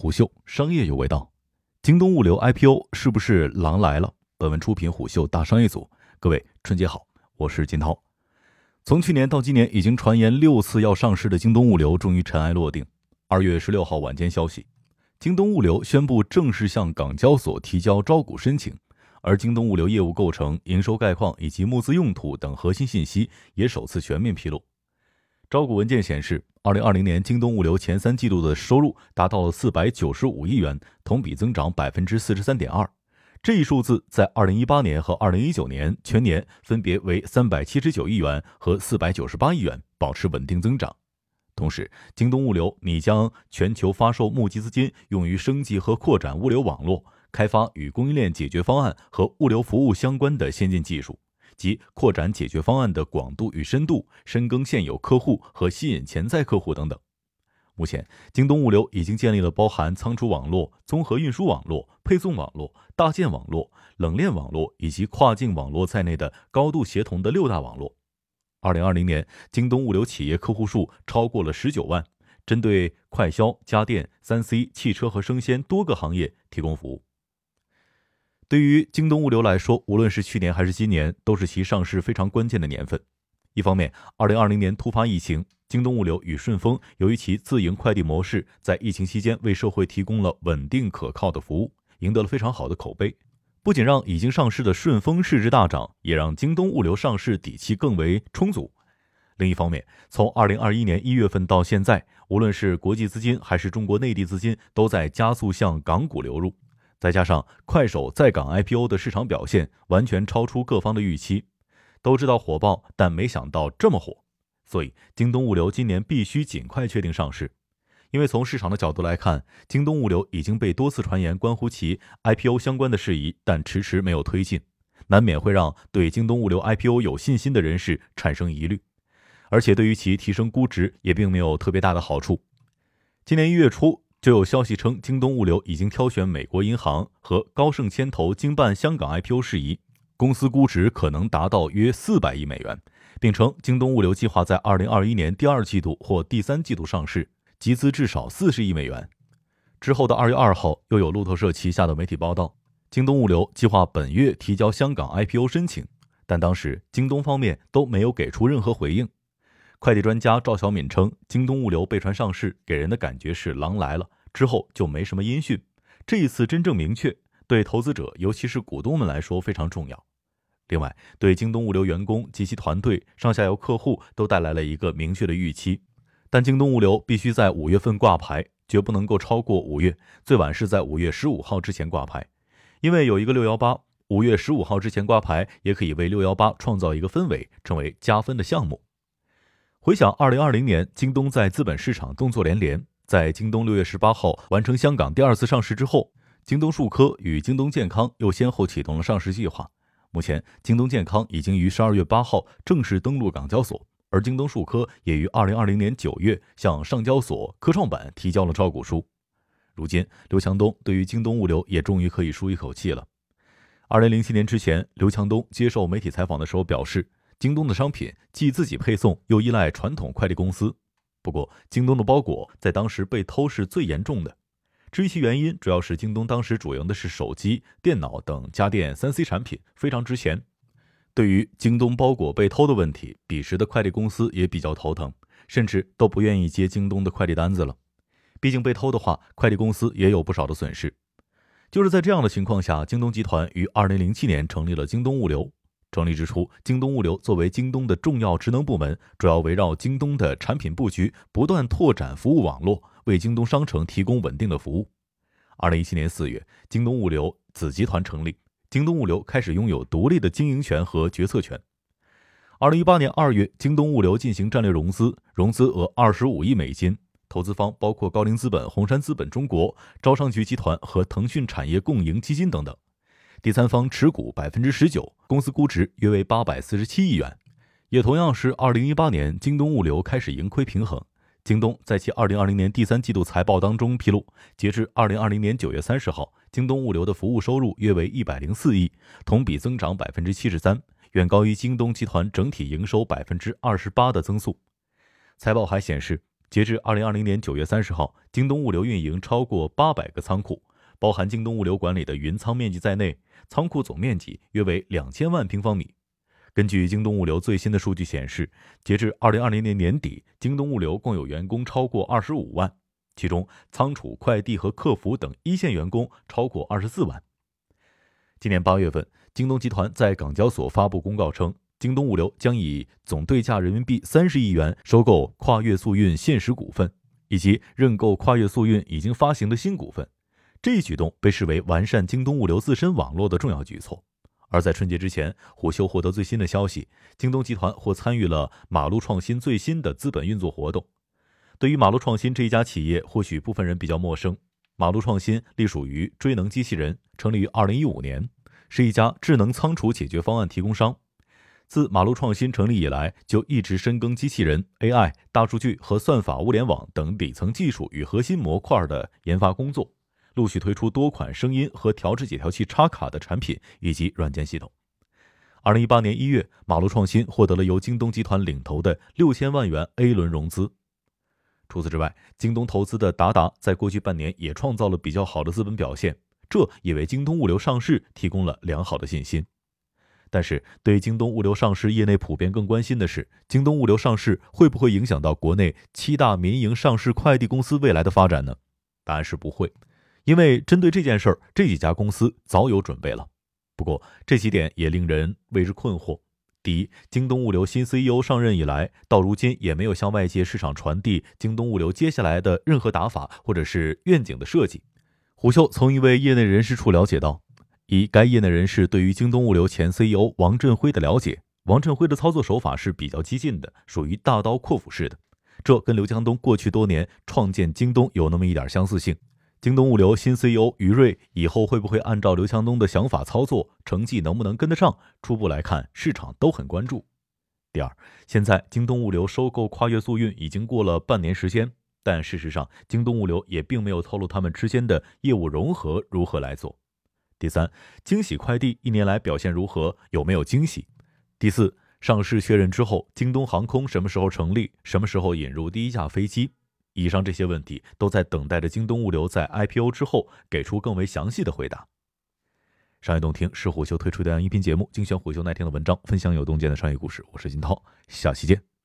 虎嗅商业有味道，京东物流 IPO 是不是狼来了？本文出品虎嗅大商业组。各位春节好，我是金涛。从去年到今年，已经传言六次要上市的京东物流终于尘埃落定。二月十六号晚间消息，京东物流宣布正式向港交所提交招股申请，而京东物流业务构成、营收概况以及募资用途等核心信息也首次全面披露。招股文件显示，二零二零年京东物流前三季度的收入达到了四百九十五亿元，同比增长百分之四十三点二。这一数字在二零一八年和二零一九年全年分别为三百七十九亿元和四百九十八亿元，保持稳定增长。同时，京东物流拟将全球发售募集资金用于升级和扩展物流网络，开发与供应链解决方案和物流服务相关的先进技术。及扩展解决方案的广度与深度，深耕现有客户和吸引潜在客户等等。目前，京东物流已经建立了包含仓储网络、综合运输网络、配送网络、大件网络、冷链网络以及跨境网络在内的高度协同的六大网络。二零二零年，京东物流企业客户数超过了十九万，针对快消、家电、三 C、汽车和生鲜多个行业提供服务。对于京东物流来说，无论是去年还是今年，都是其上市非常关键的年份。一方面，二零二零年突发疫情，京东物流与顺丰由于其自营快递模式，在疫情期间为社会提供了稳定可靠的服务，赢得了非常好的口碑。不仅让已经上市的顺丰市值大涨，也让京东物流上市底气更为充足。另一方面，从二零二一年一月份到现在，无论是国际资金还是中国内地资金，都在加速向港股流入。再加上快手在港 IPO 的市场表现完全超出各方的预期，都知道火爆，但没想到这么火，所以京东物流今年必须尽快确定上市。因为从市场的角度来看，京东物流已经被多次传言关乎其 IPO 相关的事宜，但迟迟没有推进，难免会让对京东物流 IPO 有信心的人士产生疑虑，而且对于其提升估值也并没有特别大的好处。今年一月初。就有消息称，京东物流已经挑选美国银行和高盛牵头经办香港 IPO 事宜，公司估值可能达到约四百亿美元，并称京东物流计划在二零二一年第二季度或第三季度上市，集资至少四十亿美元。之后的二月二号，又有路透社旗下的媒体报道，京东物流计划本月提交香港 IPO 申请，但当时京东方面都没有给出任何回应。快递专家赵小敏称，京东物流被传上市，给人的感觉是狼来了，之后就没什么音讯。这一次真正明确，对投资者尤其是股东们来说非常重要。另外，对京东物流员工及其团队、上下游客户都带来了一个明确的预期。但京东物流必须在五月份挂牌，绝不能够超过五月，最晚是在五月十五号之前挂牌。因为有一个六幺八，五月十五号之前挂牌也可以为六幺八创造一个氛围，成为加分的项目。回想二零二零年，京东在资本市场动作连连。在京东六月十八号完成香港第二次上市之后，京东数科与京东健康又先后启动了上市计划。目前，京东健康已经于十二月八号正式登陆港交所，而京东数科也于二零二零年九月向上交所科创板提交了招股书。如今，刘强东对于京东物流也终于可以舒一口气了。二零零七年之前，刘强东接受媒体采访的时候表示。京东的商品既自己配送，又依赖传统快递公司。不过，京东的包裹在当时被偷是最严重的。至于其原因，主要是京东当时主营的是手机、电脑等家电三 C 产品，非常值钱。对于京东包裹被偷的问题，彼时的快递公司也比较头疼，甚至都不愿意接京东的快递单子了。毕竟被偷的话，快递公司也有不少的损失。就是在这样的情况下，京东集团于二零零七年成立了京东物流。成立之初，京东物流作为京东的重要职能部门，主要围绕京东的产品布局，不断拓展服务网络，为京东商城提供稳定的服务。二零一七年四月，京东物流子集团成立，京东物流开始拥有独立的经营权和决策权。二零一八年二月，京东物流进行战略融资，融资额二十五亿美金，投资方包括高瓴资本、红杉资本中国、招商局集团和腾讯产业共赢基金等等。第三方持股百分之十九，公司估值约为八百四十七亿元。也同样是二零一八年，京东物流开始盈亏平衡。京东在其二零二零年第三季度财报当中披露，截至二零二零年九月三十号，京东物流的服务收入约为一百零四亿，同比增长百分之七十三，远高于京东集团整体营收百分之二十八的增速。财报还显示，截至二零二零年九月三十号，京东物流运营超过八百个仓库，包含京东物流管理的云仓面积在内，仓库总面积约为两千万平方米。根据京东物流最新的数据显示，截至二零二零年年底，京东物流共有员工超过二十五万，其中仓储、快递和客服等一线员工超过二十四万。今年八月份，京东集团在港交所发布公告称，京东物流将以总对价人民币三十亿元收购跨越速运现实股份，以及认购跨越速运已经发行的新股份。这一举动被视为完善京东物流自身网络的重要举措。而在春节之前，虎嗅获得最新的消息，京东集团或参与了马路创新最新的资本运作活动。对于马路创新这一家企业，或许部分人比较陌生。马路创新隶属于追能机器人，成立于二零一五年，是一家智能仓储解决方案提供商。自马路创新成立以来，就一直深耕机器人、AI、大数据和算法物联网等底层技术与核心模块的研发工作。陆续推出多款声音和调制解调器插卡的产品以及软件系统。二零一八年一月，马路创新获得了由京东集团领投的六千万元 A 轮融资。除此之外，京东投资的达达在过去半年也创造了比较好的资本表现，这也为京东物流上市提供了良好的信心。但是，对京东物流上市，业内普遍更关心的是，京东物流上市会不会影响到国内七大民营上市快递公司未来的发展呢？答案是不会。因为针对这件事儿，这几家公司早有准备了。不过这几点也令人为之困惑。第一，京东物流新 CEO 上任以来，到如今也没有向外界市场传递京东物流接下来的任何打法或者是愿景的设计。虎嗅从一位业内人士处了解到，以该业内人士对于京东物流前 CEO 王振辉的了解，王振辉的操作手法是比较激进的，属于大刀阔斧式的，这跟刘强东过去多年创建京东有那么一点相似性。京东物流新 CEO 于瑞以后会不会按照刘强东的想法操作，成绩能不能跟得上？初步来看，市场都很关注。第二，现在京东物流收购跨越速运已经过了半年时间，但事实上，京东物流也并没有透露他们之间的业务融合如何来做。第三，惊喜快递一年来表现如何？有没有惊喜？第四，上市确认之后，京东航空什么时候成立？什么时候引入第一架飞机？以上这些问题都在等待着京东物流在 IPO 之后给出更为详细的回答。商业洞听是虎嗅推出的音频节目，精选虎嗅耐听的文章，分享有洞见的商业故事。我是金涛，下期见。